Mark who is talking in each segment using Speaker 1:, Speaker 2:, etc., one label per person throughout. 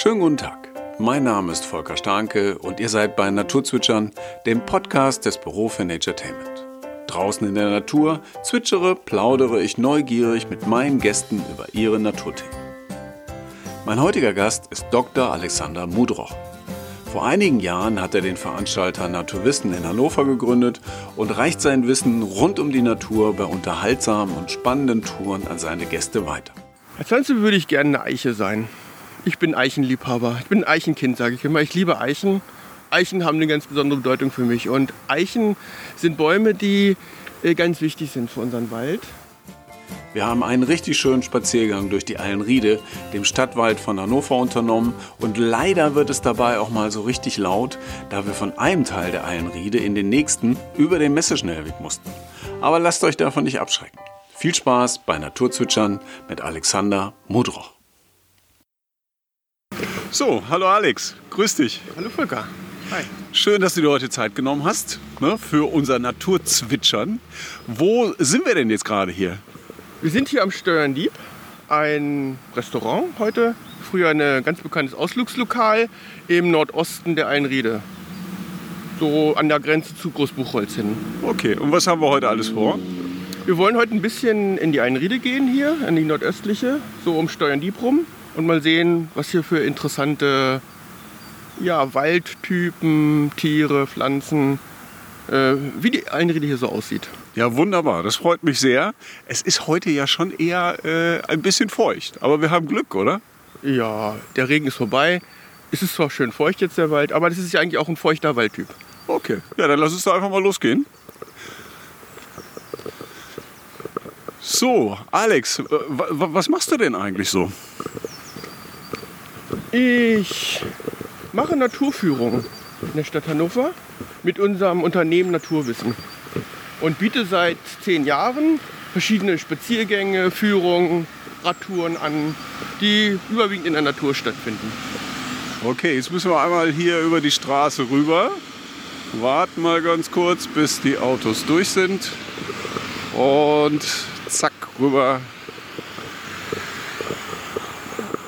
Speaker 1: Schönen guten Tag. Mein Name ist Volker Starke und ihr seid bei Naturzwitschern, dem Podcast des Büro für Naturetainment. Draußen in der Natur zwitschere, plaudere ich neugierig mit meinen Gästen über ihre Naturthemen. Mein heutiger Gast ist Dr. Alexander Mudroch. Vor einigen Jahren hat er den Veranstalter Naturwissen in Hannover gegründet und reicht sein Wissen rund um die Natur bei unterhaltsamen und spannenden Touren an seine Gäste weiter.
Speaker 2: Als Pflanze würde ich gerne eine Eiche sein. Ich bin Eichenliebhaber. Ich bin ein Eichenkind, sage ich immer. Ich liebe Eichen. Eichen haben eine ganz besondere Bedeutung für mich. Und Eichen sind Bäume, die äh, ganz wichtig sind für unseren Wald.
Speaker 1: Wir haben einen richtig schönen Spaziergang durch die Eilenriede, dem Stadtwald von Hannover unternommen und leider wird es dabei auch mal so richtig laut, da wir von einem Teil der Eilenriede in den nächsten über den Messeschnellweg mussten. Aber lasst euch davon nicht abschrecken. Viel Spaß bei Naturzwitschern mit Alexander Mudroch. So, hallo Alex, grüß dich.
Speaker 2: Hallo Volker. Hi.
Speaker 1: Schön, dass du dir heute Zeit genommen hast ne, für unser Naturzwitschern. Wo sind wir denn jetzt gerade hier?
Speaker 2: Wir sind hier am Steuerndieb, ein Restaurant heute. Früher ein ganz bekanntes Ausflugslokal im Nordosten der Einriede. So an der Grenze zu Großbuchholz hin.
Speaker 1: Okay, und was haben wir heute alles vor?
Speaker 2: Wir wollen heute ein bisschen in die Einriede gehen hier, in die nordöstliche, so um Steuerndieb rum und mal sehen, was hier für interessante ja, Waldtypen, Tiere, Pflanzen, äh, wie die Einriede hier so aussieht.
Speaker 1: Ja, wunderbar. Das freut mich sehr. Es ist heute ja schon eher äh, ein bisschen feucht, aber wir haben Glück, oder?
Speaker 2: Ja, der Regen ist vorbei. Es ist zwar schön feucht jetzt der Wald, aber das ist ja eigentlich auch ein feuchter Waldtyp.
Speaker 1: Okay, ja, dann lass uns da einfach mal losgehen. So, Alex, was machst du denn eigentlich so?
Speaker 2: Ich mache Naturführung in der Stadt Hannover mit unserem Unternehmen Naturwissen und biete seit zehn Jahren verschiedene Spaziergänge, Führungen, Radtouren an, die überwiegend in der Natur stattfinden.
Speaker 1: Okay, jetzt müssen wir einmal hier über die Straße rüber. Warten mal ganz kurz, bis die Autos durch sind. Und zack, rüber.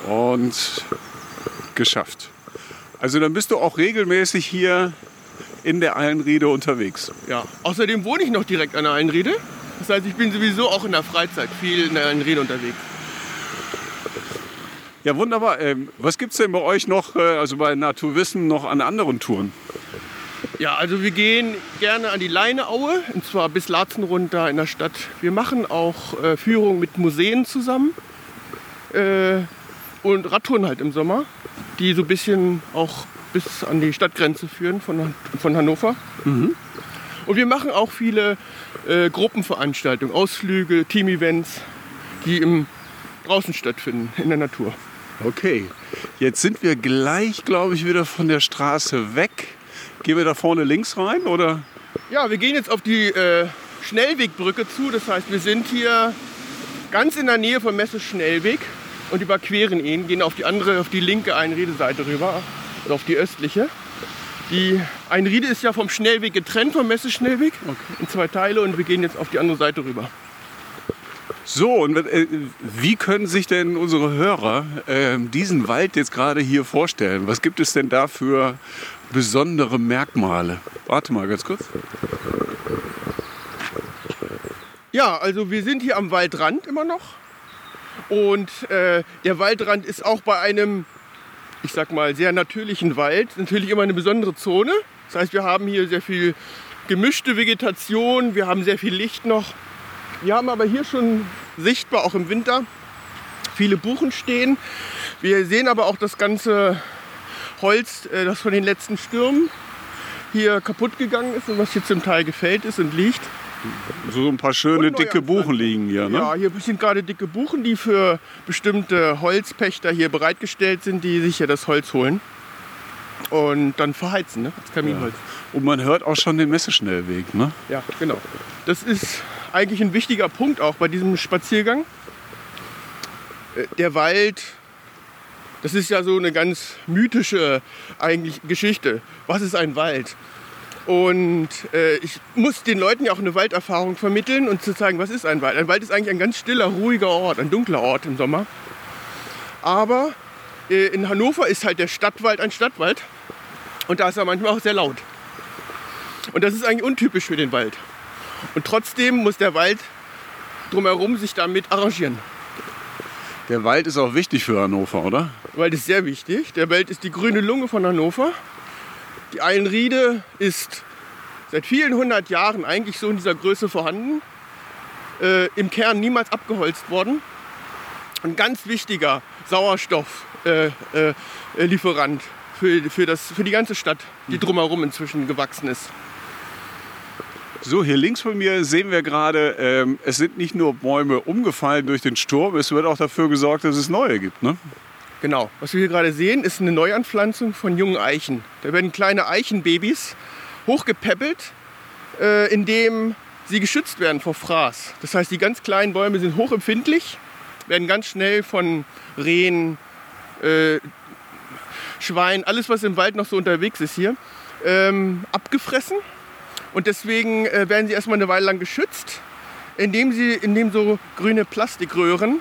Speaker 1: Und geschafft. Also dann bist du auch regelmäßig hier in der Eilenriede unterwegs.
Speaker 2: Ja, außerdem wohne ich noch direkt an der Eilenriede. Das heißt, ich bin sowieso auch in der Freizeit viel in der Eilenriede unterwegs.
Speaker 1: Ja, wunderbar. Ähm, was gibt es denn bei euch noch, äh, also bei Naturwissen, noch an anderen Touren?
Speaker 2: Ja, also wir gehen gerne an die Leineaue, und zwar bis Laatzen runter in der Stadt. Wir machen auch äh, Führungen mit Museen zusammen äh, und Radtouren halt im Sommer, die so ein bisschen auch bis an die Stadtgrenze führen von, von Hannover. Mhm. Und wir machen auch viele äh, Gruppenveranstaltungen, Ausflüge, Team-Events, die im, draußen stattfinden, in der Natur.
Speaker 1: Okay, jetzt sind wir gleich, glaube ich, wieder von der Straße weg. Gehen wir da vorne links rein oder?
Speaker 2: Ja, wir gehen jetzt auf die äh, Schnellwegbrücke zu. Das heißt, wir sind hier ganz in der Nähe vom Messe Schnellweg und überqueren ihn, gehen auf die andere, auf die linke Einredeseite rüber, also auf die östliche. Die Einriede ist ja vom Schnellweg getrennt, vom Messe Schnellweg, okay. in zwei Teile und wir gehen jetzt auf die andere Seite rüber.
Speaker 1: So, und äh, wie können sich denn unsere Hörer äh, diesen Wald jetzt gerade hier vorstellen? Was gibt es denn da für besondere Merkmale? Warte mal ganz kurz.
Speaker 2: Ja, also wir sind hier am Waldrand immer noch. Und äh, der Waldrand ist auch bei einem, ich sag mal, sehr natürlichen Wald natürlich immer eine besondere Zone. Das heißt, wir haben hier sehr viel gemischte Vegetation, wir haben sehr viel Licht noch. Wir haben aber hier schon sichtbar, auch im Winter, viele Buchen stehen. Wir sehen aber auch das ganze Holz, äh, das von den letzten Stürmen hier kaputt gegangen ist und was hier zum Teil gefällt ist und liegt.
Speaker 1: So ein paar schöne dicke Buchen liegen hier, ne?
Speaker 2: Ja, hier sind gerade dicke Buchen, die für bestimmte Holzpächter hier bereitgestellt sind, die sich hier das Holz holen und dann verheizen, ne? als Kaminholz. Ja.
Speaker 1: Und man hört auch schon den Messeschnellweg, ne?
Speaker 2: Ja, genau. Das ist eigentlich ein wichtiger Punkt auch bei diesem Spaziergang. Äh, der Wald, das ist ja so eine ganz mythische eigentlich Geschichte. Was ist ein Wald? Und äh, ich muss den Leuten ja auch eine Walderfahrung vermitteln und zu zeigen, was ist ein Wald. Ein Wald ist eigentlich ein ganz stiller, ruhiger Ort, ein dunkler Ort im Sommer. Aber äh, in Hannover ist halt der Stadtwald ein Stadtwald. Und da ist er manchmal auch sehr laut. Und das ist eigentlich untypisch für den Wald. Und trotzdem muss der Wald drumherum sich damit arrangieren.
Speaker 1: Der Wald ist auch wichtig für Hannover, oder?
Speaker 2: Der Wald ist sehr wichtig. Der Wald ist die grüne Lunge von Hannover. Die Eilenriede ist seit vielen hundert Jahren eigentlich so in dieser Größe vorhanden. Äh, Im Kern niemals abgeholzt worden. Ein ganz wichtiger Sauerstofflieferant äh, äh, für, für, das, für die ganze Stadt, die drumherum inzwischen gewachsen ist.
Speaker 1: So, hier links von mir sehen wir gerade, ähm, es sind nicht nur Bäume umgefallen durch den Sturm, es wird auch dafür gesorgt, dass es neue gibt. Ne?
Speaker 2: Genau. Was wir hier gerade sehen, ist eine Neuanpflanzung von jungen Eichen. Da werden kleine Eichenbabys hochgepäppelt, äh, indem sie geschützt werden vor Fraß. Das heißt, die ganz kleinen Bäume sind hochempfindlich, werden ganz schnell von Rehen, äh, Schweinen, alles was im Wald noch so unterwegs ist hier, ähm, abgefressen und deswegen äh, werden sie erstmal eine Weile lang geschützt, indem, sie, indem so grüne Plastikröhren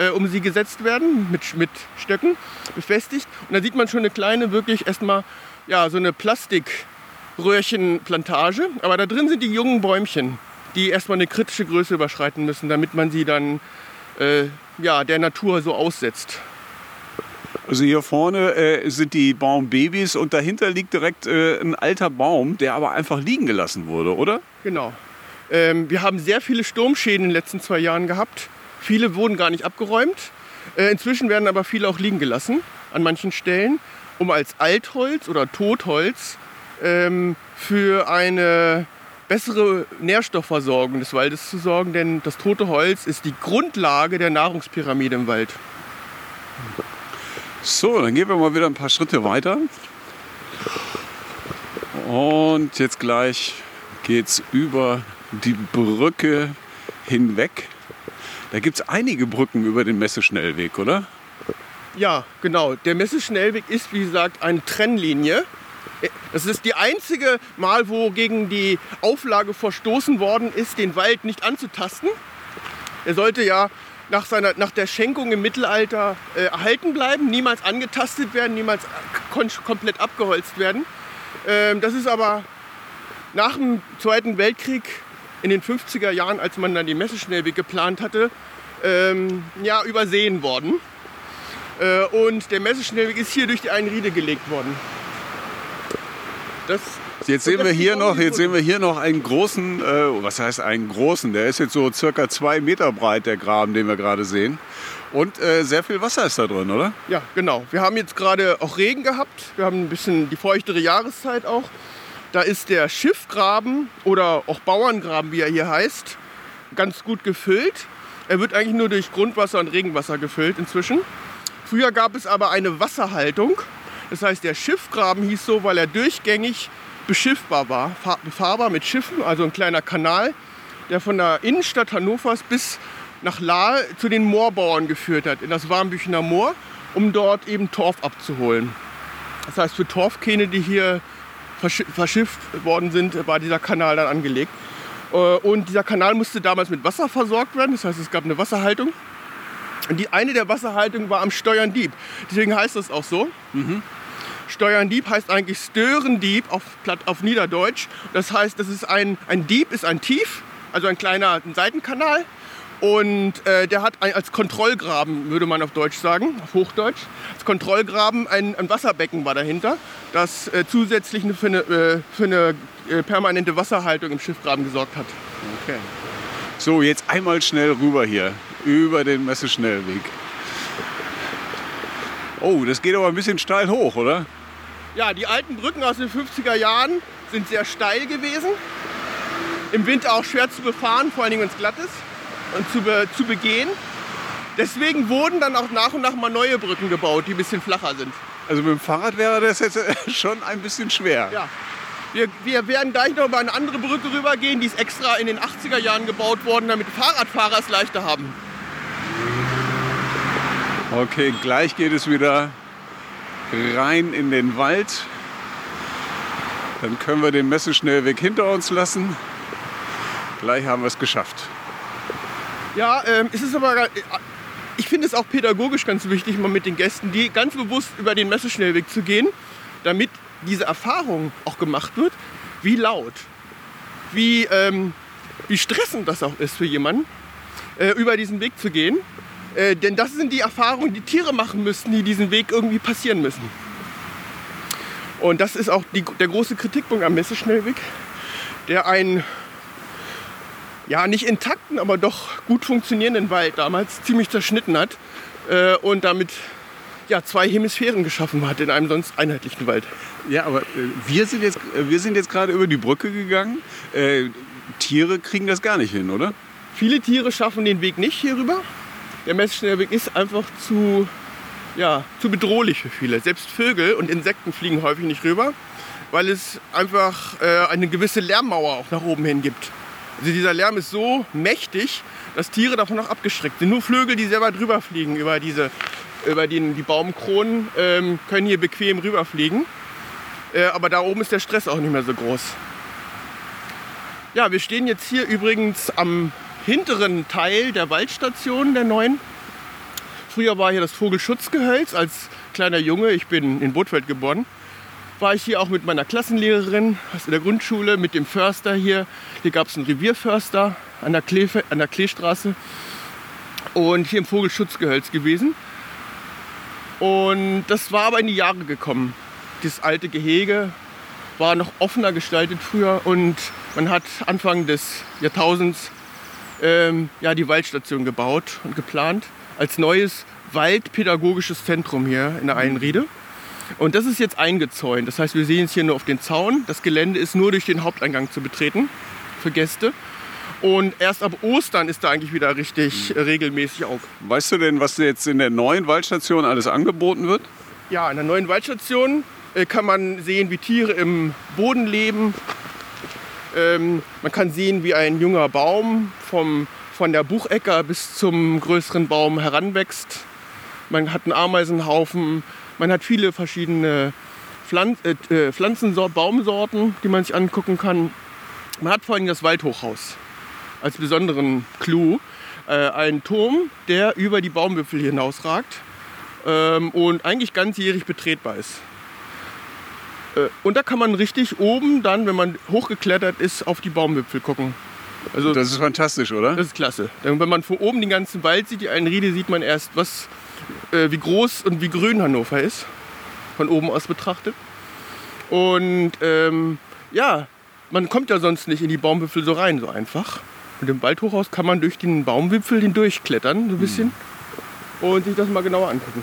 Speaker 2: äh, um sie gesetzt werden, mit, mit Stöcken befestigt. Und da sieht man schon eine kleine, wirklich erstmal ja, so eine Plastikröhrchenplantage. Aber da drin sind die jungen Bäumchen, die erstmal eine kritische Größe überschreiten müssen, damit man sie dann äh, ja, der Natur so aussetzt.
Speaker 1: Also hier vorne äh, sind die Baumbabys und dahinter liegt direkt äh, ein alter Baum, der aber einfach liegen gelassen wurde, oder?
Speaker 2: Genau. Ähm, wir haben sehr viele Sturmschäden in den letzten zwei Jahren gehabt. Viele wurden gar nicht abgeräumt. Äh, inzwischen werden aber viele auch liegen gelassen an manchen Stellen, um als Altholz oder Totholz ähm, für eine bessere Nährstoffversorgung des Waldes zu sorgen, denn das tote Holz ist die Grundlage der Nahrungspyramide im Wald.
Speaker 1: So, dann gehen wir mal wieder ein paar Schritte weiter. Und jetzt gleich geht es über die Brücke hinweg. Da gibt es einige Brücken über den Messeschnellweg, oder?
Speaker 2: Ja, genau. Der Messeschnellweg ist, wie gesagt, eine Trennlinie. Das ist die einzige Mal, wo gegen die Auflage verstoßen worden ist, den Wald nicht anzutasten. Er sollte ja nach, seiner, nach der Schenkung im Mittelalter äh, erhalten bleiben, niemals angetastet werden, niemals komplett abgeholzt werden. Ähm, das ist aber nach dem Zweiten Weltkrieg in den 50er Jahren, als man dann die Messeschnellweg geplant hatte, ähm, ja, übersehen worden. Äh, und der Messeschnellweg ist hier durch die Einriede gelegt worden.
Speaker 1: Das Jetzt sehen wir hier noch, jetzt sehen wir hier noch einen großen, äh, was heißt einen großen? Der ist jetzt so circa zwei Meter breit, der Graben, den wir gerade sehen. Und äh, sehr viel Wasser ist da drin, oder?
Speaker 2: Ja, genau. Wir haben jetzt gerade auch Regen gehabt. Wir haben ein bisschen die feuchtere Jahreszeit auch. Da ist der Schiffgraben oder auch Bauerngraben, wie er hier heißt, ganz gut gefüllt. Er wird eigentlich nur durch Grundwasser und Regenwasser gefüllt inzwischen. Früher gab es aber eine Wasserhaltung. Das heißt, der Schiffgraben hieß so, weil er durchgängig beschiffbar war, befahrbar mit Schiffen, also ein kleiner Kanal, der von der Innenstadt Hannovers bis nach Lahe zu den Moorbauern geführt hat, in das Warmbüchener Moor, um dort eben Torf abzuholen. Das heißt, für Torfkähne, die hier verschifft worden sind, war dieser Kanal dann angelegt. Äh, und dieser Kanal musste damals mit Wasser versorgt werden, das heißt, es gab eine Wasserhaltung. Und die eine der Wasserhaltungen war am Steuerndieb. Deswegen heißt das auch so. Mhm. Steuerndieb heißt eigentlich Störendieb auf, auf Niederdeutsch. Das heißt, das ist ein, ein Dieb ist ein Tief, also ein kleiner Seitenkanal. Und äh, der hat ein, als Kontrollgraben, würde man auf Deutsch sagen, auf Hochdeutsch, als Kontrollgraben ein, ein Wasserbecken war dahinter, das äh, zusätzlich für eine, äh, für eine äh, permanente Wasserhaltung im Schiffgraben gesorgt hat.
Speaker 1: Okay. So, jetzt einmal schnell rüber hier, über den Messeschnellweg. Oh, das geht aber ein bisschen steil hoch, oder?
Speaker 2: Ja, die alten Brücken aus den 50er Jahren sind sehr steil gewesen. Im Winter auch schwer zu befahren, vor allem wenn es glatt ist und zu, be zu begehen. Deswegen wurden dann auch nach und nach mal neue Brücken gebaut, die ein bisschen flacher sind.
Speaker 1: Also mit dem Fahrrad wäre das jetzt schon ein bisschen schwer.
Speaker 2: Ja. Wir, wir werden gleich noch über eine andere Brücke rübergehen, die ist extra in den 80er Jahren gebaut worden, damit Fahrradfahrer es leichter haben.
Speaker 1: Okay, gleich geht es wieder rein in den Wald. Dann können wir den Messeschnellweg hinter uns lassen. Gleich haben wir es geschafft.
Speaker 2: Ja, ähm, es ist aber. Äh, ich finde es auch pädagogisch ganz wichtig, mal mit den Gästen, die ganz bewusst über den Messeschnellweg zu gehen, damit diese Erfahrung auch gemacht wird, wie laut, wie, ähm, wie stressend das auch ist für jemanden, äh, über diesen Weg zu gehen. Äh, denn das sind die Erfahrungen, die Tiere machen müssen, die diesen Weg irgendwie passieren müssen. Und das ist auch die, der große Kritikpunkt am Messeschnellweg, der einen ja nicht intakten, aber doch gut funktionierenden Wald damals ziemlich zerschnitten hat äh, und damit ja, zwei Hemisphären geschaffen hat in einem sonst einheitlichen Wald.
Speaker 1: Ja, aber äh, wir sind jetzt, äh, wir sind jetzt gerade über die Brücke gegangen. Äh, Tiere kriegen das gar nicht hin, oder?
Speaker 2: Viele Tiere schaffen den Weg nicht hier rüber. Der Messeschnellweg ist einfach zu, ja, zu bedrohlich für viele. Selbst Vögel und Insekten fliegen häufig nicht rüber, weil es einfach äh, eine gewisse Lärmmauer auch nach oben hin gibt. Also dieser Lärm ist so mächtig, dass Tiere davon auch abgeschreckt sind. Nur Vögel, die selber drüber fliegen über, diese, über den, die Baumkronen, ähm, können hier bequem rüberfliegen. Äh, aber da oben ist der Stress auch nicht mehr so groß. Ja, wir stehen jetzt hier übrigens am hinteren Teil der Waldstation der neuen. Früher war hier das Vogelschutzgehölz als kleiner Junge. Ich bin in Bootfeld geboren. War ich hier auch mit meiner Klassenlehrerin aus der Grundschule, mit dem Förster hier. Hier gab es einen Revierförster an der, Klee, an der Kleestraße und hier im Vogelschutzgehölz gewesen. Und das war aber in die Jahre gekommen. Das alte Gehege war noch offener gestaltet früher und man hat Anfang des Jahrtausends ähm, ja, die Waldstation gebaut und geplant als neues waldpädagogisches Zentrum hier in der Einriede. Und das ist jetzt eingezäunt. Das heißt, wir sehen es hier nur auf den Zaun. Das Gelände ist nur durch den Haupteingang zu betreten für Gäste. Und erst ab Ostern ist da eigentlich wieder richtig äh, regelmäßig auf.
Speaker 1: Weißt du denn, was jetzt in der neuen Waldstation alles angeboten wird?
Speaker 2: Ja, in der neuen Waldstation äh, kann man sehen, wie Tiere im Boden leben. Ähm, man kann sehen, wie ein junger Baum vom, von der Buchecker bis zum größeren Baum heranwächst. Man hat einen Ameisenhaufen. Man hat viele verschiedene Pflanz, äh, äh Pflanzensorten, Baumsorten, die man sich angucken kann. Man hat vor allem das Waldhochhaus als besonderen Clou. Äh, ein Turm, der über die Baumwipfel hinausragt ähm, und eigentlich ganzjährig betretbar ist. Äh, und da kann man richtig oben dann, wenn man hochgeklettert ist, auf die Baumwipfel gucken.
Speaker 1: Also, das ist fantastisch, oder?
Speaker 2: Das ist klasse. Denn wenn man von oben den ganzen Wald sieht, die Einriede, sieht man erst, was, äh, wie groß und wie grün Hannover ist. Von oben aus betrachtet. Und ähm, ja, man kommt ja sonst nicht in die Baumwipfel so rein, so einfach. Und im Waldhochhaus kann man durch den Baumwipfel hindurchklettern, so ein bisschen. Mhm. Und sich das mal genauer angucken.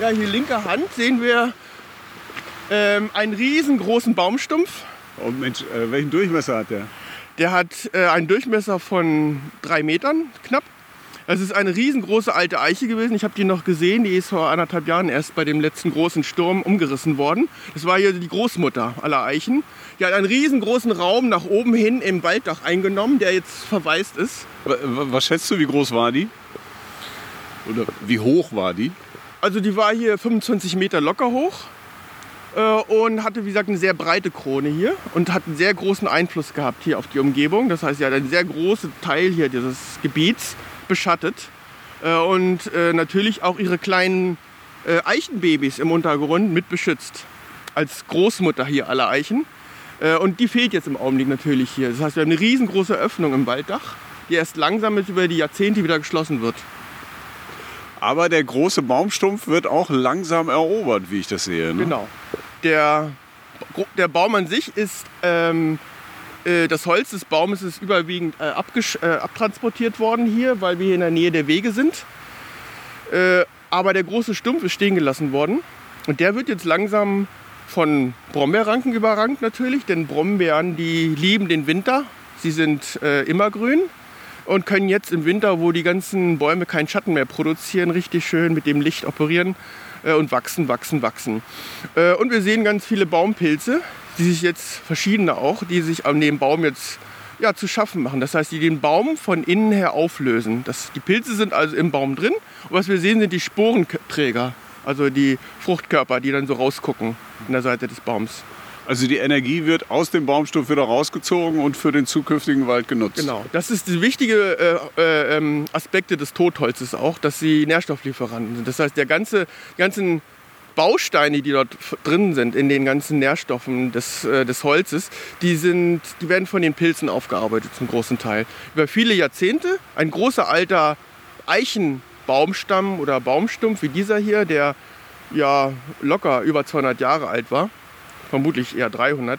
Speaker 2: Ja, hier linker Hand sehen wir ähm, einen riesengroßen Baumstumpf.
Speaker 1: Oh Mensch, äh, welchen Durchmesser hat der?
Speaker 2: Der hat äh, einen Durchmesser von drei Metern knapp. Es ist eine riesengroße alte Eiche gewesen. Ich habe die noch gesehen. Die ist vor anderthalb Jahren erst bei dem letzten großen Sturm umgerissen worden. Das war hier die Großmutter aller Eichen. Die hat einen riesengroßen Raum nach oben hin im Walddach eingenommen, der jetzt verwaist ist.
Speaker 1: Was schätzt du, wie groß war die? Oder wie hoch war die?
Speaker 2: Also die war hier 25 Meter locker hoch äh, und hatte, wie gesagt, eine sehr breite Krone hier und hat einen sehr großen Einfluss gehabt hier auf die Umgebung. Das heißt, sie hat einen sehr großen Teil hier dieses Gebiets beschattet. Äh, und äh, natürlich auch ihre kleinen äh, Eichenbabys im Untergrund mit beschützt. Als Großmutter hier aller Eichen. und die fehlt jetzt im Augenblick natürlich hier. Das heißt, wir haben eine riesengroße Öffnung im Walddach, die erst langsam jetzt über die Jahrzehnte wieder geschlossen wird.
Speaker 1: Aber der große Baumstumpf wird auch langsam erobert, wie ich das sehe.
Speaker 2: Ne? Genau. Der, der Baum an sich ist ähm, äh, das Holz des Baumes ist überwiegend äh, äh, abtransportiert worden hier, weil wir hier in der Nähe der Wege sind. Äh, aber der große Stumpf ist stehen gelassen worden. Und der wird jetzt langsam von Brombeerranken überrankt natürlich, denn Brombeeren, die lieben den Winter. Sie sind äh, immergrün und können jetzt im Winter, wo die ganzen Bäume keinen Schatten mehr produzieren, richtig schön mit dem Licht operieren und wachsen, wachsen, wachsen. und wir sehen ganz viele Baumpilze, die sich jetzt verschiedene auch, die sich an dem Baum jetzt ja, zu schaffen machen. Das heißt, die den Baum von innen her auflösen. Das, die Pilze sind also im Baum drin und was wir sehen, sind die Sporenträger, also die Fruchtkörper, die dann so rausgucken an der Seite des Baums.
Speaker 1: Also die Energie wird aus dem Baumstumpf wieder rausgezogen und für den zukünftigen Wald genutzt.
Speaker 2: Genau, das ist die wichtige äh, äh, ähm, Aspekte des Totholzes auch, dass sie Nährstofflieferanten sind. Das heißt, der ganze, ganzen Bausteine, die dort drin sind, in den ganzen Nährstoffen des, äh, des Holzes, die, sind, die werden von den Pilzen aufgearbeitet zum großen Teil. Über viele Jahrzehnte. Ein großer alter Eichenbaumstamm oder Baumstumpf wie dieser hier, der ja locker über 200 Jahre alt war, vermutlich eher 300,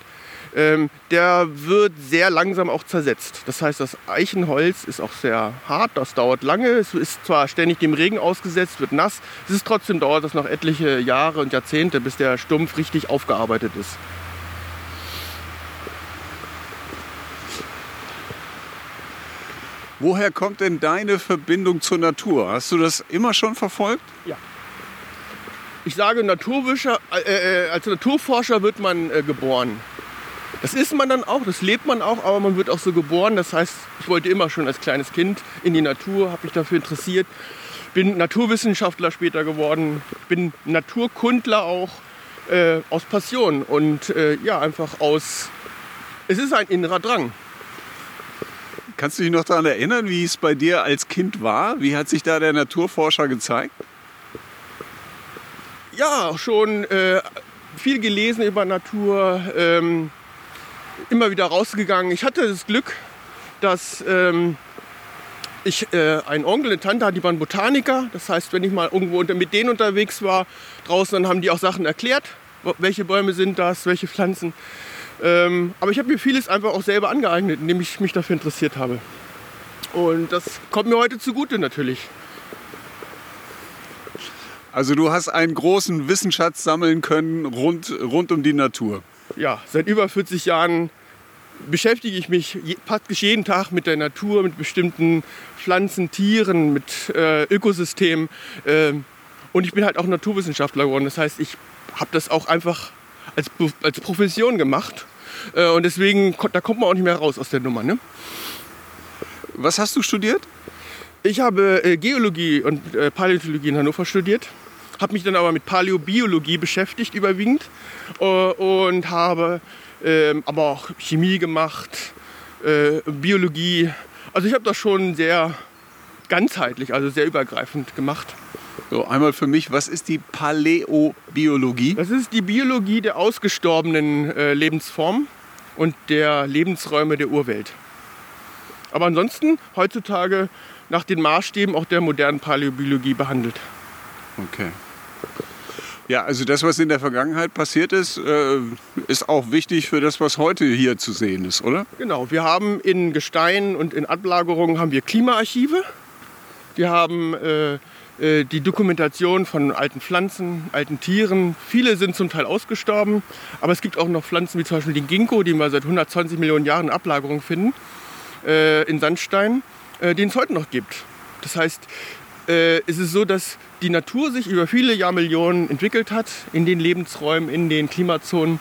Speaker 2: ähm, der wird sehr langsam auch zersetzt. Das heißt, das Eichenholz ist auch sehr hart, das dauert lange. Es ist zwar ständig dem Regen ausgesetzt, wird nass, es ist trotzdem dauert das noch etliche Jahre und Jahrzehnte, bis der Stumpf richtig aufgearbeitet ist.
Speaker 1: Woher kommt denn deine Verbindung zur Natur? Hast du das immer schon verfolgt?
Speaker 2: Ja. Ich sage, Naturwischer, äh, äh, als Naturforscher wird man äh, geboren. Das ist man dann auch, das lebt man auch, aber man wird auch so geboren. Das heißt, ich wollte immer schon als kleines Kind in die Natur, habe mich dafür interessiert, bin Naturwissenschaftler später geworden, bin Naturkundler auch äh, aus Passion und äh, ja, einfach aus, es ist ein innerer Drang.
Speaker 1: Kannst du dich noch daran erinnern, wie es bei dir als Kind war? Wie hat sich da der Naturforscher gezeigt?
Speaker 2: Ja, schon äh, viel gelesen über Natur, ähm, immer wieder rausgegangen. Ich hatte das Glück, dass ähm, ich äh, einen Onkel, eine Tante hatte, die waren Botaniker. Das heißt, wenn ich mal irgendwo mit denen unterwegs war, draußen, dann haben die auch Sachen erklärt. Welche Bäume sind das, welche Pflanzen. Ähm, aber ich habe mir vieles einfach auch selber angeeignet, indem ich mich dafür interessiert habe. Und das kommt mir heute zugute natürlich.
Speaker 1: Also du hast einen großen Wissensschatz sammeln können rund, rund um die Natur
Speaker 2: ja, seit über 40 Jahren beschäftige ich mich praktisch jeden Tag mit der Natur, mit bestimmten Pflanzen, Tieren, mit äh, Ökosystemen. Äh, und ich bin halt auch Naturwissenschaftler geworden. Das heißt, ich habe das auch einfach als, als Profession gemacht. Äh, und deswegen, da kommt man auch nicht mehr raus aus der Nummer. Ne?
Speaker 1: Was hast du studiert?
Speaker 2: Ich habe äh, Geologie und äh, Paläontologie in Hannover studiert habe mich dann aber mit Paläobiologie beschäftigt überwiegend äh, und habe ähm, aber auch Chemie gemacht, äh, Biologie. Also ich habe das schon sehr ganzheitlich, also sehr übergreifend gemacht.
Speaker 1: So, einmal für mich, was ist die Paläobiologie?
Speaker 2: Das ist die Biologie der ausgestorbenen äh, Lebensformen und der Lebensräume der Urwelt. Aber ansonsten heutzutage nach den Maßstäben auch der modernen Paläobiologie behandelt.
Speaker 1: Okay. Ja, also das, was in der Vergangenheit passiert ist, äh, ist auch wichtig für das, was heute hier zu sehen ist, oder?
Speaker 2: Genau, wir haben in Gestein und in Ablagerungen haben wir Klimaarchive. Wir haben äh, äh, die Dokumentation von alten Pflanzen, alten Tieren. Viele sind zum Teil ausgestorben, aber es gibt auch noch Pflanzen wie zum Beispiel den Ginkgo, den wir seit 120 Millionen Jahren in Ablagerung finden, äh, in Sandstein, äh, den es heute noch gibt. Das heißt, äh, ist es so, dass die Natur sich über viele Jahrmillionen entwickelt hat in den Lebensräumen, in den Klimazonen.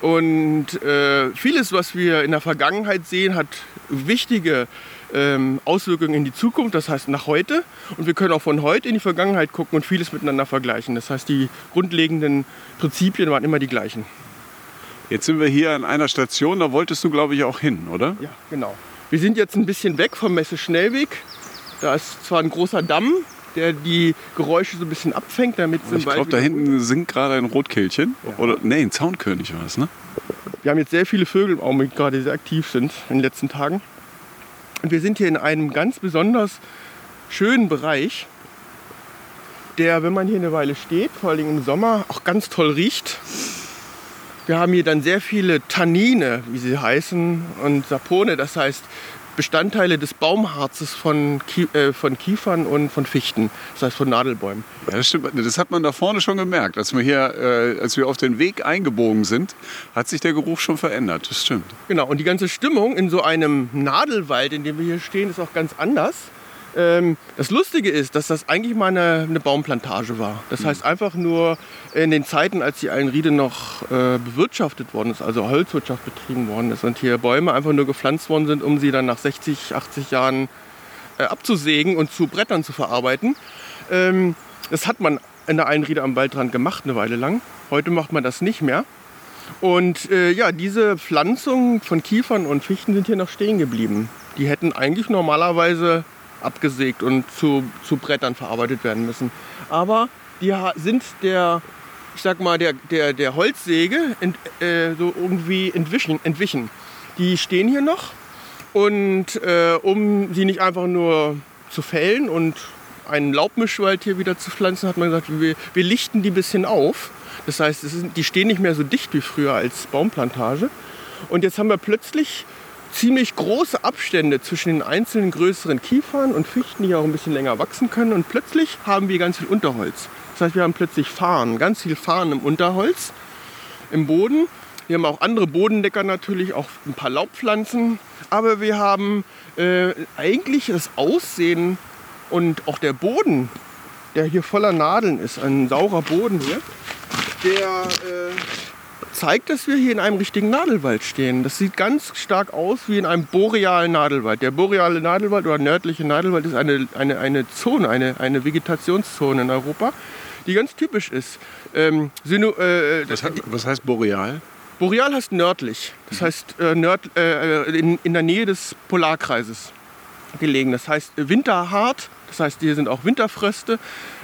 Speaker 2: Und äh, vieles, was wir in der Vergangenheit sehen, hat wichtige ähm, Auswirkungen in die Zukunft, das heißt nach heute. Und wir können auch von heute in die Vergangenheit gucken und vieles miteinander vergleichen. Das heißt, die grundlegenden Prinzipien waren immer die gleichen.
Speaker 1: Jetzt sind wir hier an einer Station, da wolltest du, glaube ich, auch hin, oder?
Speaker 2: Ja, genau. Wir sind jetzt ein bisschen weg vom Messe Schnellweg. Da ist zwar ein großer Damm, der die Geräusche so ein bisschen abfängt, damit
Speaker 1: Ich glaube, da hinten singt gerade ein Rotkehlchen. Ja. Oder nee, ein Zaunkönig war es, ne?
Speaker 2: Wir haben jetzt sehr viele Vögel im Augenblick gerade, die sehr aktiv sind in den letzten Tagen. Und wir sind hier in einem ganz besonders schönen Bereich, der, wenn man hier eine Weile steht, vor allem im Sommer, auch ganz toll riecht. Wir haben hier dann sehr viele Tannine, wie sie heißen, und Sapone, das heißt Bestandteile des Baumharzes von, äh, von Kiefern und von Fichten, das heißt von Nadelbäumen.
Speaker 1: Ja, das stimmt. Das hat man da vorne schon gemerkt. Als wir hier, äh, als wir auf den Weg eingebogen sind, hat sich der Geruch schon verändert. Das stimmt.
Speaker 2: Genau. Und die ganze Stimmung in so einem Nadelwald, in dem wir hier stehen, ist auch ganz anders. Ähm, das Lustige ist, dass das eigentlich mal eine, eine Baumplantage war. Das heißt einfach nur in den Zeiten, als die Einriede noch äh, bewirtschaftet worden ist, also Holzwirtschaft betrieben worden ist und hier Bäume einfach nur gepflanzt worden sind, um sie dann nach 60, 80 Jahren äh, abzusägen und zu Brettern zu verarbeiten. Ähm, das hat man in der Einriede am Waldrand gemacht eine Weile lang. Heute macht man das nicht mehr. Und äh, ja, diese Pflanzungen von Kiefern und Fichten sind hier noch stehen geblieben. Die hätten eigentlich normalerweise abgesägt und zu, zu Brettern verarbeitet werden müssen. Aber die sind der, ich sag mal, der, der, der Holzsäge ent, äh, so irgendwie entwichen, entwichen. Die stehen hier noch und äh, um sie nicht einfach nur zu fällen und einen Laubmischwald hier wieder zu pflanzen, hat man gesagt, wir, wir lichten die ein bisschen auf. Das heißt, ist, die stehen nicht mehr so dicht wie früher als Baumplantage. Und jetzt haben wir plötzlich ziemlich große Abstände zwischen den einzelnen größeren Kiefern und Fichten, die auch ein bisschen länger wachsen können. Und plötzlich haben wir ganz viel Unterholz. Das heißt, wir haben plötzlich Farn, ganz viel Farn im Unterholz, im Boden. Wir haben auch andere Bodendecker natürlich, auch ein paar Laubpflanzen. Aber wir haben äh, eigentlich das Aussehen und auch der Boden, der hier voller Nadeln ist, ein saurer Boden hier, der äh, zeigt, dass wir hier in einem richtigen Nadelwald stehen. Das sieht ganz stark aus wie in einem borealen Nadelwald. Der boreale Nadelwald oder nördliche Nadelwald ist eine, eine, eine Zone, eine, eine Vegetationszone in Europa, die ganz typisch ist. Ähm, Sino,
Speaker 1: äh, was, was, heißt boreal?
Speaker 2: Boreal heißt nördlich. Das mhm. heißt äh, nörd, äh, in, in der Nähe des Polarkreises gelegen. Das heißt winterhart, das heißt hier sind auch Winterfröste.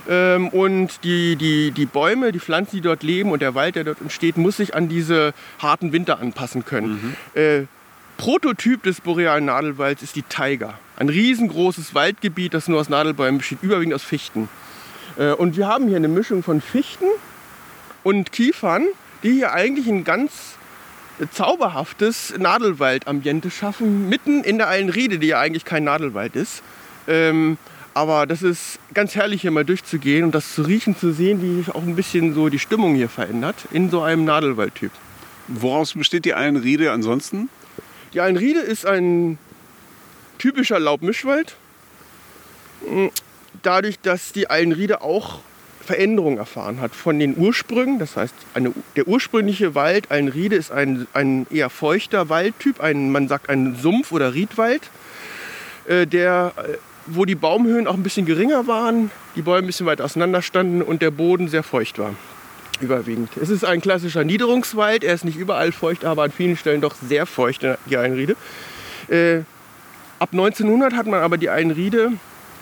Speaker 2: Ähm, und die, die, die Bäume, die Pflanzen, die dort leben und der Wald, der dort entsteht, muss sich an diese harten Winter anpassen können. Mhm. Äh, Prototyp des borealen Nadelwalds ist die Taiga. Ein riesengroßes Waldgebiet, das nur aus Nadelbäumen besteht, überwiegend aus Fichten. Äh, und wir haben hier eine Mischung von Fichten und Kiefern, die hier eigentlich ein ganz zauberhaftes Nadelwaldambiente schaffen, mitten in der Eilenriede, die ja eigentlich kein Nadelwald ist. Ähm, aber das ist ganz herrlich hier mal durchzugehen und das zu riechen, zu sehen, wie sich auch ein bisschen so die Stimmung hier verändert in so einem Nadelwaldtyp.
Speaker 1: Woraus besteht die Eilenriede ansonsten?
Speaker 2: Die Eilenriede ist ein typischer Laubmischwald. Dadurch, dass die Eilenriede auch Veränderungen erfahren hat von den Ursprüngen. Das heißt, eine, der ursprüngliche Wald, Eilenriede, ist ein, ein eher feuchter Waldtyp, ein, man sagt ein Sumpf- oder Riedwald, äh, der äh, wo die Baumhöhen auch ein bisschen geringer waren, die Bäume ein bisschen weit auseinander standen und der Boden sehr feucht war. Überwiegend. Es ist ein klassischer Niederungswald. Er ist nicht überall feucht, aber an vielen Stellen doch sehr feucht, die Einriede. Äh, ab 1900 hat man aber die Einriede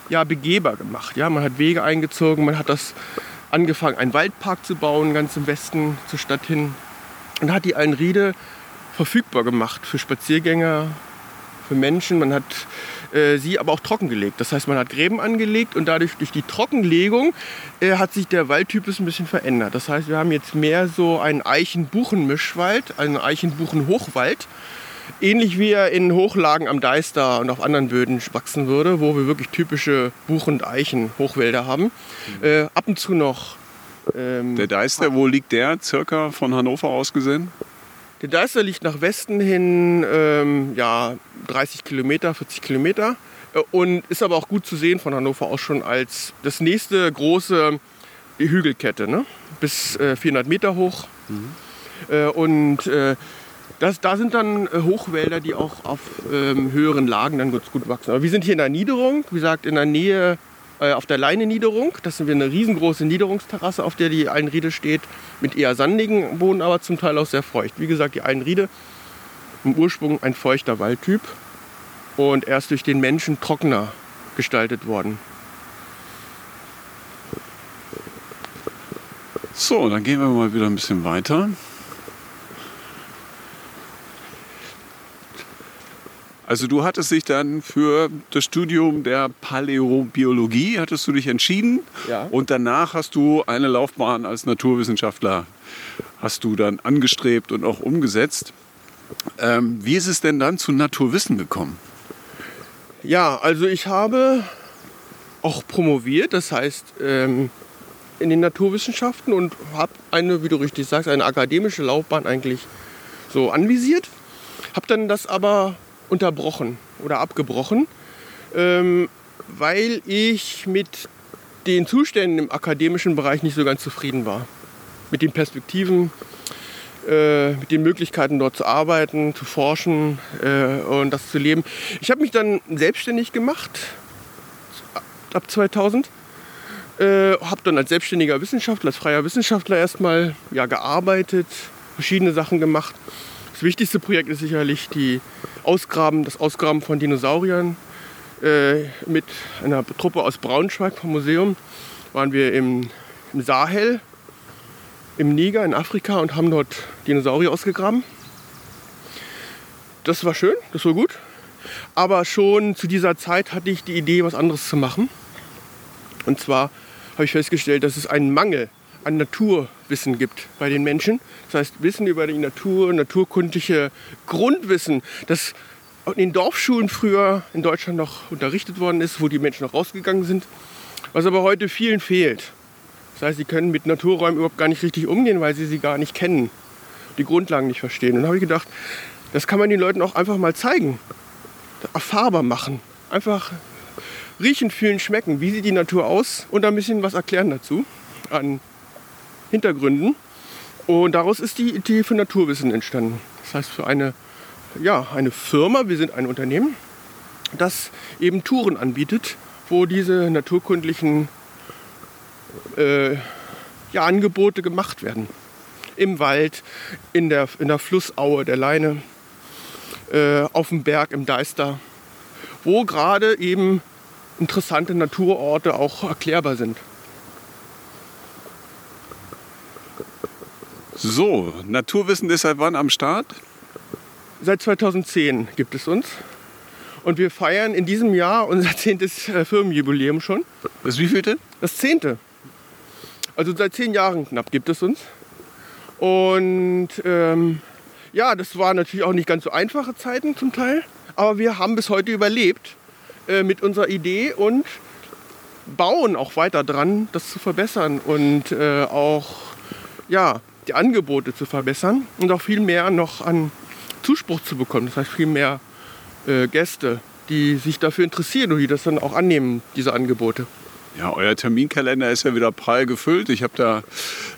Speaker 2: ja, begehbar gemacht. Ja, man hat Wege eingezogen, man hat das angefangen, einen Waldpark zu bauen, ganz im Westen zur Stadt hin. Und hat die Einriede verfügbar gemacht für Spaziergänger, für Menschen. Man hat äh, sie aber auch trockengelegt. Das heißt, man hat Gräben angelegt und dadurch durch die Trockenlegung äh, hat sich der Waldtypus ein bisschen verändert. Das heißt, wir haben jetzt mehr so einen Eichen-Buchen-Mischwald, einen Eichen-Buchen-Hochwald. Ähnlich wie er in Hochlagen am Deister und auf anderen Böden wachsen würde, wo wir wirklich typische Buchen- und Eichen-Hochwälder haben. Mhm. Äh, ab und zu noch.
Speaker 1: Ähm, der Deister, wo liegt der circa von Hannover aus gesehen?
Speaker 2: Der Deister liegt nach Westen hin ähm, ja, 30 Kilometer, 40 Kilometer äh, und ist aber auch gut zu sehen von Hannover aus schon als das nächste große Hügelkette, ne? bis äh, 400 Meter hoch. Mhm. Äh, und äh, das, da sind dann äh, Hochwälder, die auch auf ähm, höheren Lagen dann gut, gut wachsen. Aber wir sind hier in der Niederung, wie gesagt, in der Nähe äh, auf der Leine-Niederung. Das sind wir eine riesengroße Niederungsterrasse, auf der die Einriede steht, mit eher sandigen Boden, aber zum Teil auch sehr feucht. Wie gesagt, die Einriede im Ursprung ein feuchter Waldtyp und erst durch den Menschen trockener gestaltet worden.
Speaker 1: So, dann gehen wir mal wieder ein bisschen weiter. Also du hattest dich dann für das Studium der Paläobiologie, hattest du dich entschieden ja. und danach hast du eine Laufbahn als Naturwissenschaftler hast du dann angestrebt und auch umgesetzt. Ähm, wie ist es denn dann zu Naturwissen gekommen?
Speaker 2: Ja, also ich habe auch promoviert, das heißt ähm, in den Naturwissenschaften und habe eine, wie du richtig sagst, eine akademische Laufbahn eigentlich so anvisiert. Habe dann das aber unterbrochen oder abgebrochen, ähm, weil ich mit den Zuständen im akademischen Bereich nicht so ganz zufrieden war. Mit den Perspektiven, äh, mit den Möglichkeiten dort zu arbeiten, zu forschen äh, und das zu leben. Ich habe mich dann selbstständig gemacht ab 2000. Äh, habe dann als selbstständiger Wissenschaftler, als freier Wissenschaftler erstmal ja, gearbeitet, verschiedene Sachen gemacht. Das wichtigste Projekt ist sicherlich die Ausgraben, das Ausgraben von Dinosauriern. Äh, mit einer Truppe aus Braunschweig vom Museum waren wir im, im Sahel, im Niger, in Afrika und haben dort Dinosaurier ausgegraben. Das war schön, das war gut. Aber schon zu dieser Zeit hatte ich die Idee, was anderes zu machen. Und zwar habe ich festgestellt, dass es einen Mangel an Naturwissen gibt bei den Menschen. Das heißt, Wissen über die Natur, naturkundliche Grundwissen, das in den Dorfschulen früher in Deutschland noch unterrichtet worden ist, wo die Menschen noch rausgegangen sind, was aber heute vielen fehlt. Das heißt, sie können mit Naturräumen überhaupt gar nicht richtig umgehen, weil sie sie gar nicht kennen, die Grundlagen nicht verstehen. Und da habe ich gedacht, das kann man den Leuten auch einfach mal zeigen, erfahrbar machen. Einfach riechen, fühlen, schmecken. Wie sieht die Natur aus? Und ein bisschen was erklären dazu an Hintergründen. Und daraus ist die Idee für Naturwissen entstanden. Das heißt, für eine, ja, eine Firma, wir sind ein Unternehmen, das eben Touren anbietet, wo diese naturkundlichen äh, ja, Angebote gemacht werden. Im Wald, in der, in der Flussaue der Leine, äh, auf dem Berg im Deister, wo gerade eben interessante Naturorte auch erklärbar sind.
Speaker 1: So, Naturwissen ist seit wann am Start?
Speaker 2: Seit 2010 gibt es uns. Und wir feiern in diesem Jahr unser zehntes äh, Firmenjubiläum schon.
Speaker 1: Das wievielte?
Speaker 2: Das zehnte. Also seit zehn Jahren knapp gibt es uns. Und ähm, ja, das waren natürlich auch nicht ganz so einfache Zeiten zum Teil. Aber wir haben bis heute überlebt äh, mit unserer Idee und bauen auch weiter dran, das zu verbessern und äh, auch ja, die Angebote zu verbessern und auch viel mehr noch an Zuspruch zu bekommen. Das heißt, viel mehr äh, Gäste, die sich dafür interessieren und die das dann auch annehmen, diese Angebote.
Speaker 1: Ja, euer Terminkalender ist ja wieder prall gefüllt. Ich habe da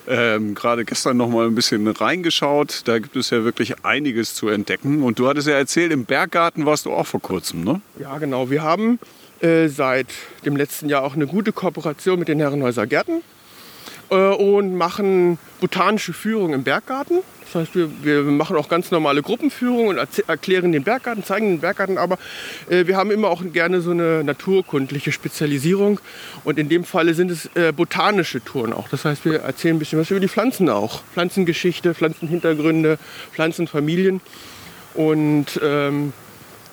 Speaker 1: ähm, gerade gestern noch mal ein bisschen reingeschaut. Da gibt es ja wirklich einiges zu entdecken. Und du hattest ja erzählt, im Berggarten warst du auch vor kurzem, ne?
Speaker 2: Ja, genau. Wir haben äh, seit dem letzten Jahr auch eine gute Kooperation mit den Herrenhäuser Gärten und machen botanische Führungen im Berggarten. Das heißt, wir, wir machen auch ganz normale Gruppenführungen und erklären den Berggarten, zeigen den Berggarten, aber äh, wir haben immer auch gerne so eine naturkundliche Spezialisierung und in dem Falle sind es äh, botanische Touren auch. Das heißt, wir erzählen ein bisschen was über die Pflanzen auch. Pflanzengeschichte, Pflanzenhintergründe, Pflanzenfamilien und ähm,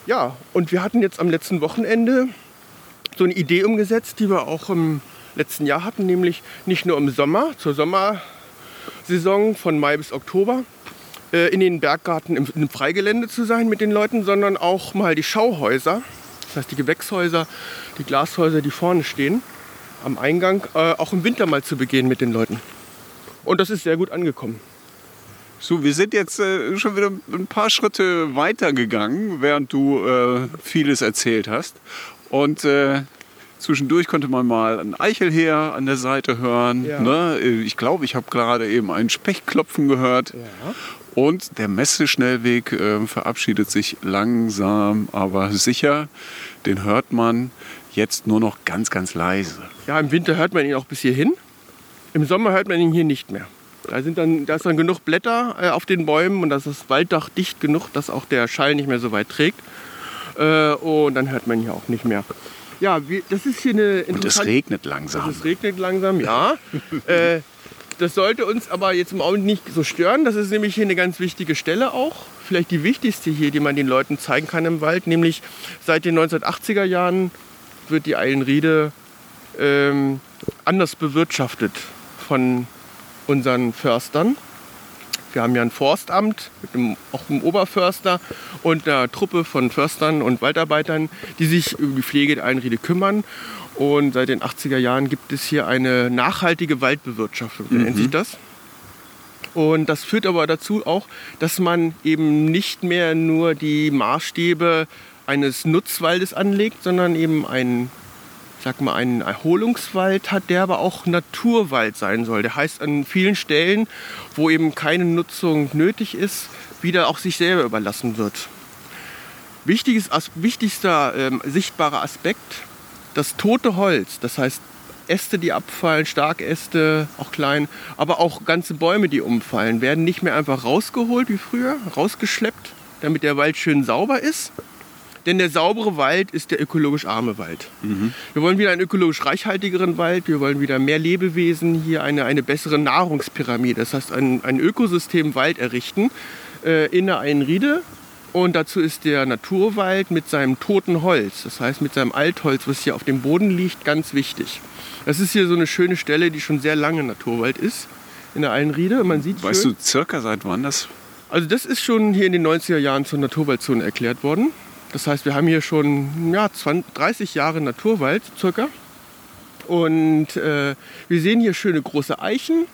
Speaker 2: ja, und wir hatten jetzt am letzten Wochenende so eine Idee umgesetzt, die wir auch im letzten Jahr hatten, nämlich nicht nur im Sommer, zur Sommersaison von Mai bis Oktober, äh, in den Berggarten im, im Freigelände zu sein mit den Leuten, sondern auch mal die Schauhäuser, das heißt die Gewächshäuser, die Glashäuser, die vorne stehen, am Eingang, äh, auch im Winter mal zu begehen mit den Leuten. Und das ist sehr gut angekommen.
Speaker 1: So, wir sind jetzt äh, schon wieder ein paar Schritte weiter gegangen, während du äh, vieles erzählt hast. Und äh, Zwischendurch konnte man mal ein Eichelheer an der Seite hören. Ja. Ne? Ich glaube, ich habe gerade eben ein Spechtklopfen gehört. Ja. Und der Messeschnellweg äh, verabschiedet sich langsam, aber sicher. Den hört man jetzt nur noch ganz, ganz leise.
Speaker 2: Ja, im Winter hört man ihn auch bis hierhin. Im Sommer hört man ihn hier nicht mehr. Da, sind dann, da ist dann genug Blätter äh, auf den Bäumen und das ist Walddach dicht genug, dass auch der Schall nicht mehr so weit trägt. Äh, und dann hört man ihn hier auch nicht mehr. Ja, wir, das ist hier eine interessante...
Speaker 1: Und es regnet langsam.
Speaker 2: Es regnet langsam, ja. äh, das sollte uns aber jetzt im Augenblick nicht so stören. Das ist nämlich hier eine ganz wichtige Stelle auch. Vielleicht die wichtigste hier, die man den Leuten zeigen kann im Wald. Nämlich seit den 1980er Jahren wird die Eilenriede ähm, anders bewirtschaftet von unseren Förstern. Wir haben ja ein Forstamt mit einem, auch einem Oberförster und einer Truppe von Förstern und Waldarbeitern, die sich über die Pflege der Einriede kümmern. Und seit den 80er Jahren gibt es hier eine nachhaltige Waldbewirtschaftung, mhm. nennt sich das. Und das führt aber dazu auch, dass man eben nicht mehr nur die Maßstäbe eines Nutzwaldes anlegt, sondern eben einen sag mal, einen Erholungswald hat, der aber auch Naturwald sein soll. Der heißt an vielen Stellen, wo eben keine Nutzung nötig ist, wieder auch sich selber überlassen wird. Wichtiges, wichtigster ähm, sichtbarer Aspekt, das tote Holz, das heißt Äste, die abfallen, Starkäste, auch klein, aber auch ganze Bäume, die umfallen, werden nicht mehr einfach rausgeholt wie früher, rausgeschleppt, damit der Wald schön sauber ist. Denn der saubere Wald ist der ökologisch arme Wald. Mhm. Wir wollen wieder einen ökologisch reichhaltigeren Wald, wir wollen wieder mehr Lebewesen, hier eine, eine bessere Nahrungspyramide, das heißt ein, ein Ökosystem Wald errichten äh, in der Einriede. Und dazu ist der Naturwald mit seinem toten Holz, das heißt mit seinem Altholz, was hier auf dem Boden liegt, ganz wichtig. Das ist hier so eine schöne Stelle, die schon sehr lange Naturwald ist, in der Einriede. Man sieht
Speaker 1: weißt schön, du circa seit wann das?
Speaker 2: Also das ist schon hier in den 90er Jahren zur Naturwaldzone erklärt worden. Das heißt, wir haben hier schon ja, 20, 30 Jahre Naturwald circa. Und äh, wir sehen hier schöne große Eichen.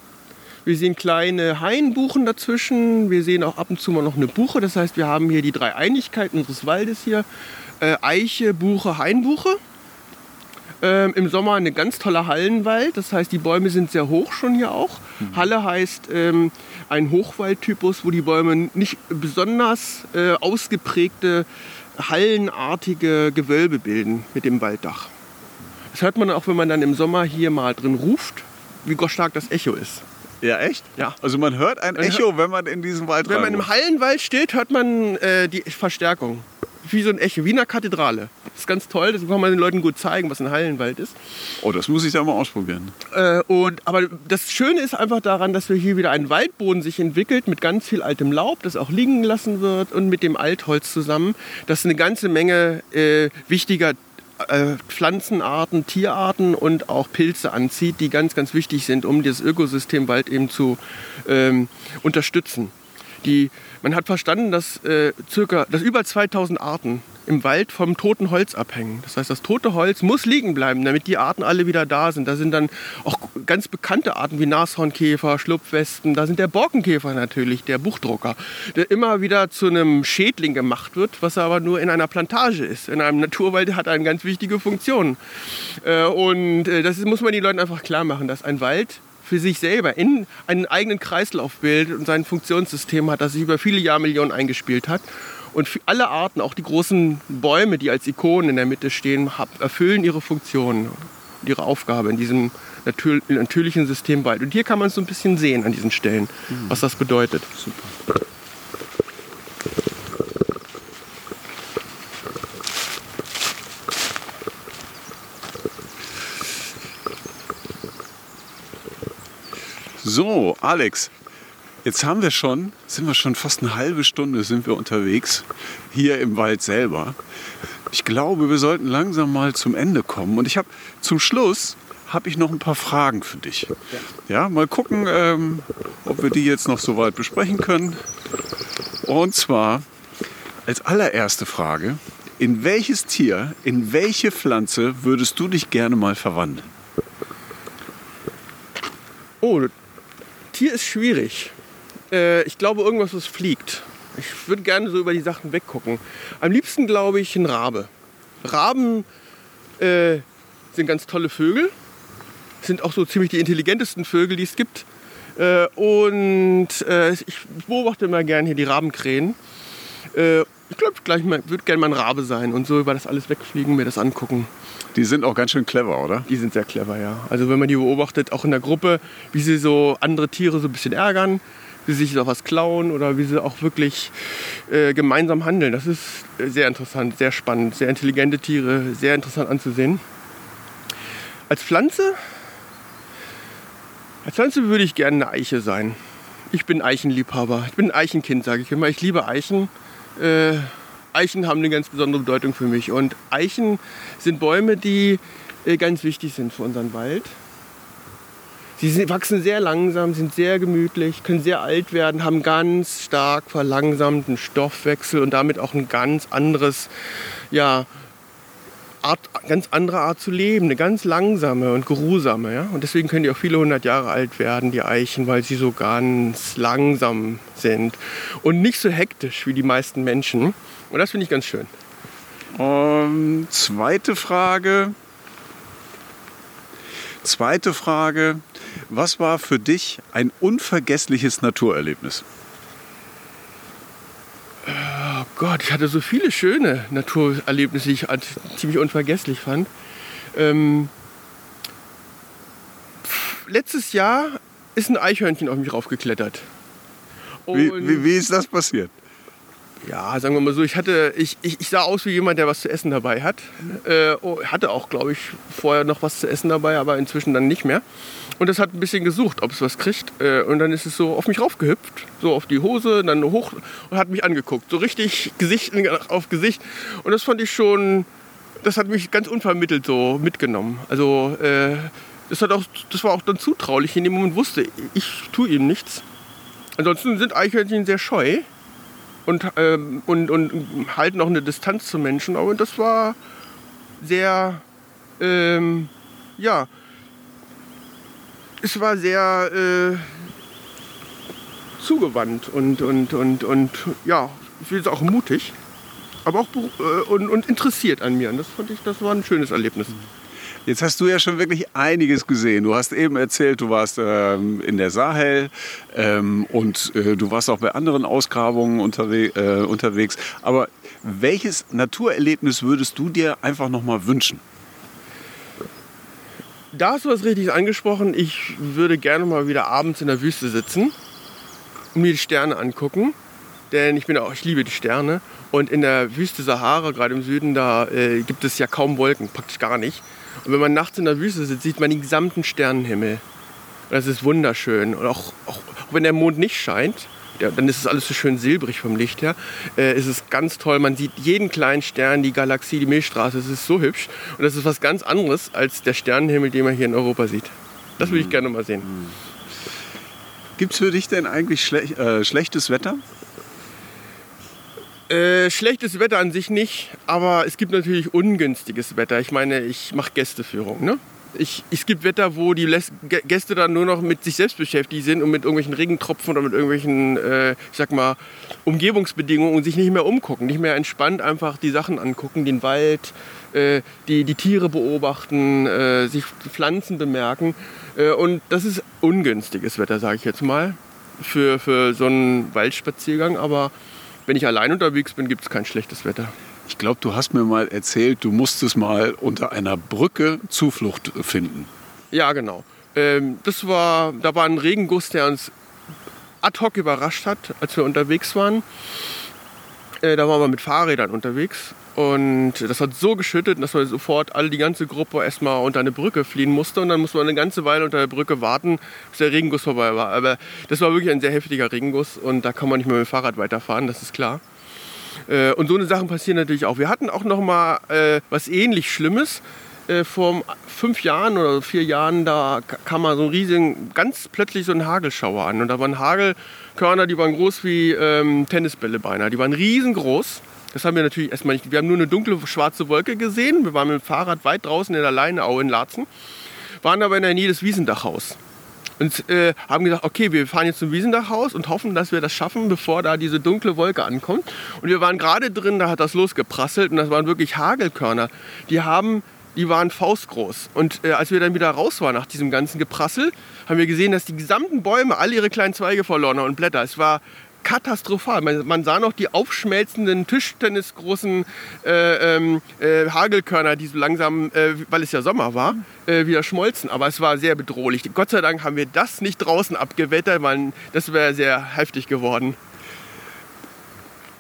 Speaker 2: Wir sehen kleine Hainbuchen dazwischen. Wir sehen auch ab und zu mal noch eine Buche. Das heißt, wir haben hier die drei Einigkeiten unseres Waldes hier. Äh, Eiche, Buche, Hainbuche. Ähm, Im Sommer ein ganz toller Hallenwald. Das heißt, die Bäume sind sehr hoch schon hier auch. Mhm. Halle heißt ähm, ein Hochwaldtypus, wo die Bäume nicht besonders äh, ausgeprägte hallenartige Gewölbe bilden mit dem Walddach. Das hört man auch, wenn man dann im Sommer hier mal drin ruft, wie stark das Echo ist.
Speaker 1: Ja, echt?
Speaker 2: Ja.
Speaker 1: Also man hört ein Echo, wenn man in diesem Wald
Speaker 2: Wenn man im Hallenwald steht, hört man äh, die Verstärkung wie so ein Echo, wie in einer Kathedrale. Das ist ganz toll, das kann man den Leuten gut zeigen, was ein Hallenwald ist.
Speaker 1: Oh, das muss ich da mal ausprobieren.
Speaker 2: Äh, und, aber das Schöne ist einfach daran, dass wir hier wieder ein Waldboden sich entwickelt mit ganz viel altem Laub, das auch liegen gelassen wird und mit dem Altholz zusammen, das eine ganze Menge äh, wichtiger äh, Pflanzenarten, Tierarten und auch Pilze anzieht, die ganz, ganz wichtig sind, um das Ökosystem Wald eben zu ähm, unterstützen. Die, man hat verstanden, dass, äh, circa, dass über 2000 Arten im Wald vom toten Holz abhängen. Das heißt, das tote Holz muss liegen bleiben, damit die Arten alle wieder da sind. Da sind dann auch ganz bekannte Arten wie Nashornkäfer, Schlupfwesten. Da sind der Borkenkäfer natürlich, der Buchdrucker, der immer wieder zu einem Schädling gemacht wird, was aber nur in einer Plantage ist. In einem Naturwald hat er eine ganz wichtige Funktion. Äh, und äh, das muss man den Leuten einfach klar machen, dass ein Wald für sich selber in einen eigenen Kreislauf bildet und sein Funktionssystem hat, das sich über viele Jahrmillionen eingespielt hat. Und für alle Arten, auch die großen Bäume, die als Ikonen in der Mitte stehen, erfüllen ihre Funktion und ihre Aufgabe in diesem natürlichen System Wald. Und hier kann man es so ein bisschen sehen an diesen Stellen, was das bedeutet. Super.
Speaker 1: So, Alex, jetzt haben wir schon, sind wir schon fast eine halbe Stunde sind wir unterwegs hier im Wald selber. Ich glaube, wir sollten langsam mal zum Ende kommen. Und ich habe zum Schluss habe ich noch ein paar Fragen für dich. Ja, mal gucken, ähm, ob wir die jetzt noch so weit besprechen können. Und zwar als allererste Frage: In welches Tier, in welche Pflanze würdest du dich gerne mal verwandeln?
Speaker 2: Oh, Tier ist schwierig. Äh, ich glaube, irgendwas, was fliegt. Ich würde gerne so über die Sachen weggucken. Am liebsten glaube ich ein Rabe. Raben äh, sind ganz tolle Vögel. Sind auch so ziemlich die intelligentesten Vögel, die es gibt. Äh, und äh, ich beobachte immer gerne hier die Rabenkrähen. Äh, ich glaube, ich würde gerne mal ein Rabe sein und so über das alles wegfliegen, mir das angucken.
Speaker 1: Die sind auch ganz schön clever, oder?
Speaker 2: Die sind sehr clever, ja. Also wenn man die beobachtet, auch in der Gruppe, wie sie so andere Tiere so ein bisschen ärgern, wie sie sich auch was klauen oder wie sie auch wirklich äh, gemeinsam handeln. Das ist sehr interessant, sehr spannend, sehr intelligente Tiere, sehr interessant anzusehen. Als Pflanze, als Pflanze würde ich gerne eine Eiche sein. Ich bin Eichenliebhaber. Ich bin ein Eichenkind, sage ich immer. Ich liebe Eichen. Äh, Eichen haben eine ganz besondere Bedeutung für mich. Und Eichen sind Bäume, die äh, ganz wichtig sind für unseren Wald. Sie wachsen sehr langsam, sind sehr gemütlich, können sehr alt werden, haben ganz stark verlangsamten Stoffwechsel und damit auch ein ganz anderes, ja, Art, ganz andere Art zu leben, eine ganz langsame und geruhsame. Ja? Und deswegen können die auch viele hundert Jahre alt werden, die Eichen, weil sie so ganz langsam sind und nicht so hektisch wie die meisten Menschen. Und das finde ich ganz schön.
Speaker 1: Um, zweite Frage. Zweite Frage. Was war für dich ein unvergessliches Naturerlebnis?
Speaker 2: Oh Gott, ich hatte so viele schöne Naturerlebnisse, die ich ziemlich unvergesslich fand. Ähm, letztes Jahr ist ein Eichhörnchen auf mich raufgeklettert.
Speaker 1: Wie, wie, wie ist das passiert?
Speaker 2: Ja, sagen wir mal so, ich, hatte, ich, ich, ich sah aus wie jemand, der was zu essen dabei hat. Äh, oh, hatte auch, glaube ich, vorher noch was zu essen dabei, aber inzwischen dann nicht mehr. Und das hat ein bisschen gesucht, ob es was kriegt. Äh, und dann ist es so auf mich raufgehüpft, so auf die Hose, dann hoch und hat mich angeguckt. So richtig Gesicht auf Gesicht. Und das fand ich schon, das hat mich ganz unvermittelt so mitgenommen. Also äh, das, hat auch, das war auch dann zutraulich. In dem Moment wusste ich, tue ihm nichts. Ansonsten sind Eichhörnchen sehr scheu und, ähm, und, und halten auch eine Distanz zu Menschen. Aber das war sehr, ähm, ja, es war sehr äh, zugewandt und, und, und, und ja, ich will auch mutig, aber auch äh, und, und interessiert an mir. Und das fand ich, das war ein schönes Erlebnis.
Speaker 1: Jetzt hast du ja schon wirklich einiges gesehen. Du hast eben erzählt, du warst ähm, in der Sahel ähm, und äh, du warst auch bei anderen Ausgrabungen unterwe äh, unterwegs. Aber welches Naturerlebnis würdest du dir einfach noch mal wünschen?
Speaker 2: Da hast du was richtig angesprochen. Ich würde gerne mal wieder abends in der Wüste sitzen und mir die Sterne angucken. Denn ich bin auch, ich liebe die Sterne. Und in der Wüste Sahara, gerade im Süden, da äh, gibt es ja kaum Wolken, praktisch gar nicht. Und wenn man nachts in der Wüste sitzt, sieht man den gesamten Sternenhimmel. Das ist wunderschön. Und auch, auch, auch wenn der Mond nicht scheint, ja, dann ist es alles so schön silbrig vom Licht her. Äh, ist es ganz toll. Man sieht jeden kleinen Stern, die Galaxie, die Milchstraße. Es ist so hübsch. Und das ist was ganz anderes als der Sternenhimmel, den man hier in Europa sieht. Das würde ich gerne mal sehen.
Speaker 1: Gibt es für dich denn eigentlich schle äh, schlechtes Wetter?
Speaker 2: Äh, schlechtes Wetter an sich nicht, aber es gibt natürlich ungünstiges Wetter. Ich meine, ich mache Gästeführung. Ne? Ich, es gibt Wetter, wo die Gäste dann nur noch mit sich selbst beschäftigt sind und mit irgendwelchen Regentropfen oder mit irgendwelchen, äh, ich sag mal, Umgebungsbedingungen und sich nicht mehr umgucken, nicht mehr entspannt einfach die Sachen angucken, den Wald, äh, die, die Tiere beobachten, äh, sich Pflanzen bemerken. Äh, und das ist ungünstiges Wetter, sage ich jetzt mal, für, für so einen Waldspaziergang. Aber wenn ich allein unterwegs bin, gibt es kein schlechtes Wetter.
Speaker 1: Ich glaube, du hast mir mal erzählt, du musstest mal unter einer Brücke Zuflucht finden.
Speaker 2: Ja, genau. Ähm, das war, da war ein Regenguss, der uns ad hoc überrascht hat, als wir unterwegs waren. Äh, da waren wir mit Fahrrädern unterwegs und das hat so geschüttet, dass wir sofort alle die ganze Gruppe erstmal unter eine Brücke fliehen musste und dann musste man eine ganze Weile unter der Brücke warten, bis der Regenguss vorbei war. Aber das war wirklich ein sehr heftiger Regenguss und da kann man nicht mehr mit dem Fahrrad weiterfahren, das ist klar. Äh, und so eine Sachen passieren natürlich auch. Wir hatten auch noch mal äh, was ähnlich Schlimmes. Äh, vor fünf Jahren oder vier Jahren, da kam mal so ein riesigen, ganz plötzlich so ein Hagelschauer an. Und da waren Hagelkörner, die waren groß wie ähm, Tennisbälle beinahe. Die waren riesengroß. Das haben wir natürlich erstmal nicht. Wir haben nur eine dunkle schwarze Wolke gesehen. Wir waren mit dem Fahrrad weit draußen in der Leineau in Laatzen, waren aber in der Nähe des Wiesendachhaus und äh, haben gesagt, okay, wir fahren jetzt zum Wiesendachhaus und hoffen, dass wir das schaffen, bevor da diese dunkle Wolke ankommt. Und wir waren gerade drin, da hat das losgeprasselt und das waren wirklich Hagelkörner. Die haben die waren faustgroß. Und äh, als wir dann wieder raus waren nach diesem ganzen Geprassel, haben wir gesehen, dass die gesamten Bäume alle ihre kleinen Zweige verloren haben und Blätter. Es war katastrophal. Man, man, sah noch die aufschmelzenden, tischtennisgroßen äh, ähm, äh, Hagelkörner, die so langsam, äh, weil es ja Sommer war, äh, wieder schmolzen. Aber es war sehr bedrohlich. Gott sei Dank haben wir das nicht draußen abgewettert, weil das wäre sehr heftig geworden.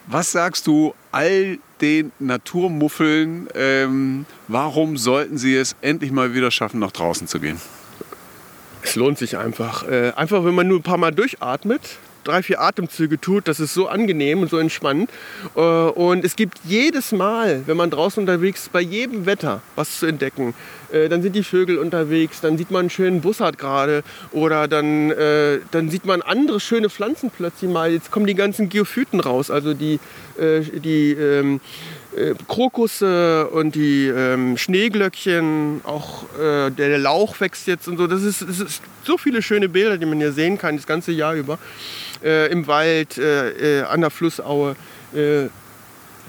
Speaker 1: Was sagst du all den Naturmuffeln, ähm, warum sollten sie es endlich mal wieder schaffen, nach draußen zu gehen?
Speaker 2: Es lohnt sich einfach. Äh, einfach, wenn man nur ein paar Mal durchatmet, drei, vier Atemzüge tut, das ist so angenehm und so entspannend. Äh, und es gibt jedes Mal, wenn man draußen unterwegs ist, bei jedem Wetter was zu entdecken. Äh, dann sind die Vögel unterwegs, dann sieht man einen schönen Bussard gerade oder dann, äh, dann sieht man andere schöne Pflanzen plötzlich mal. Jetzt kommen die ganzen Geophyten raus, also die, die ähm, Krokusse und die ähm, Schneeglöckchen, auch äh, der Lauch wächst jetzt und so. Das ist, das ist so viele schöne Bilder, die man hier sehen kann, das ganze Jahr über äh, im Wald, äh, äh, an der Flussaue. Äh,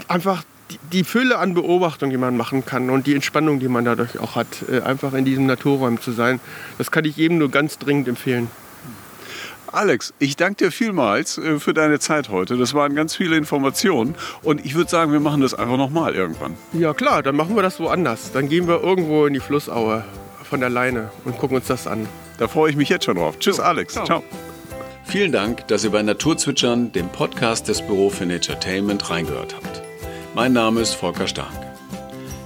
Speaker 2: einfach die, die, Fülle an Beobachtung, die man machen kann und die Entspannung, die man dadurch auch hat, äh, einfach in diesem Naturräumen zu sein, das kann ich jedem nur ganz dringend empfehlen.
Speaker 1: Alex, ich danke dir vielmals äh, für deine Zeit heute. Das waren ganz viele Informationen und ich würde sagen, wir machen das einfach nochmal irgendwann.
Speaker 2: Ja klar, dann machen wir das woanders. Dann gehen wir irgendwo in die Flussaue von der Leine und gucken uns das an.
Speaker 1: Da freue ich mich jetzt schon drauf. Tschüss, so, Alex. Ciao. ciao. Vielen Dank, dass ihr bei Naturzwitschern, dem Podcast des Büro für Naturetainment, reingehört habt. Mein Name ist Volker Stark.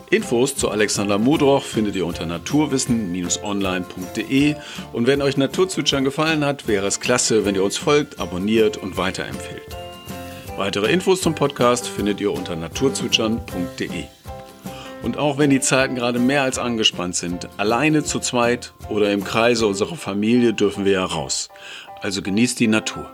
Speaker 1: Infos zu Alexander Mudroch findet ihr unter naturwissen-online.de und wenn euch Naturzwitschern gefallen hat, wäre es klasse, wenn ihr uns folgt, abonniert und weiterempfehlt. Weitere Infos zum Podcast findet ihr unter naturzwitschern.de. Und auch wenn die Zeiten gerade mehr als angespannt sind, alleine zu zweit oder im Kreise unserer Familie dürfen wir ja raus. Also genießt die Natur.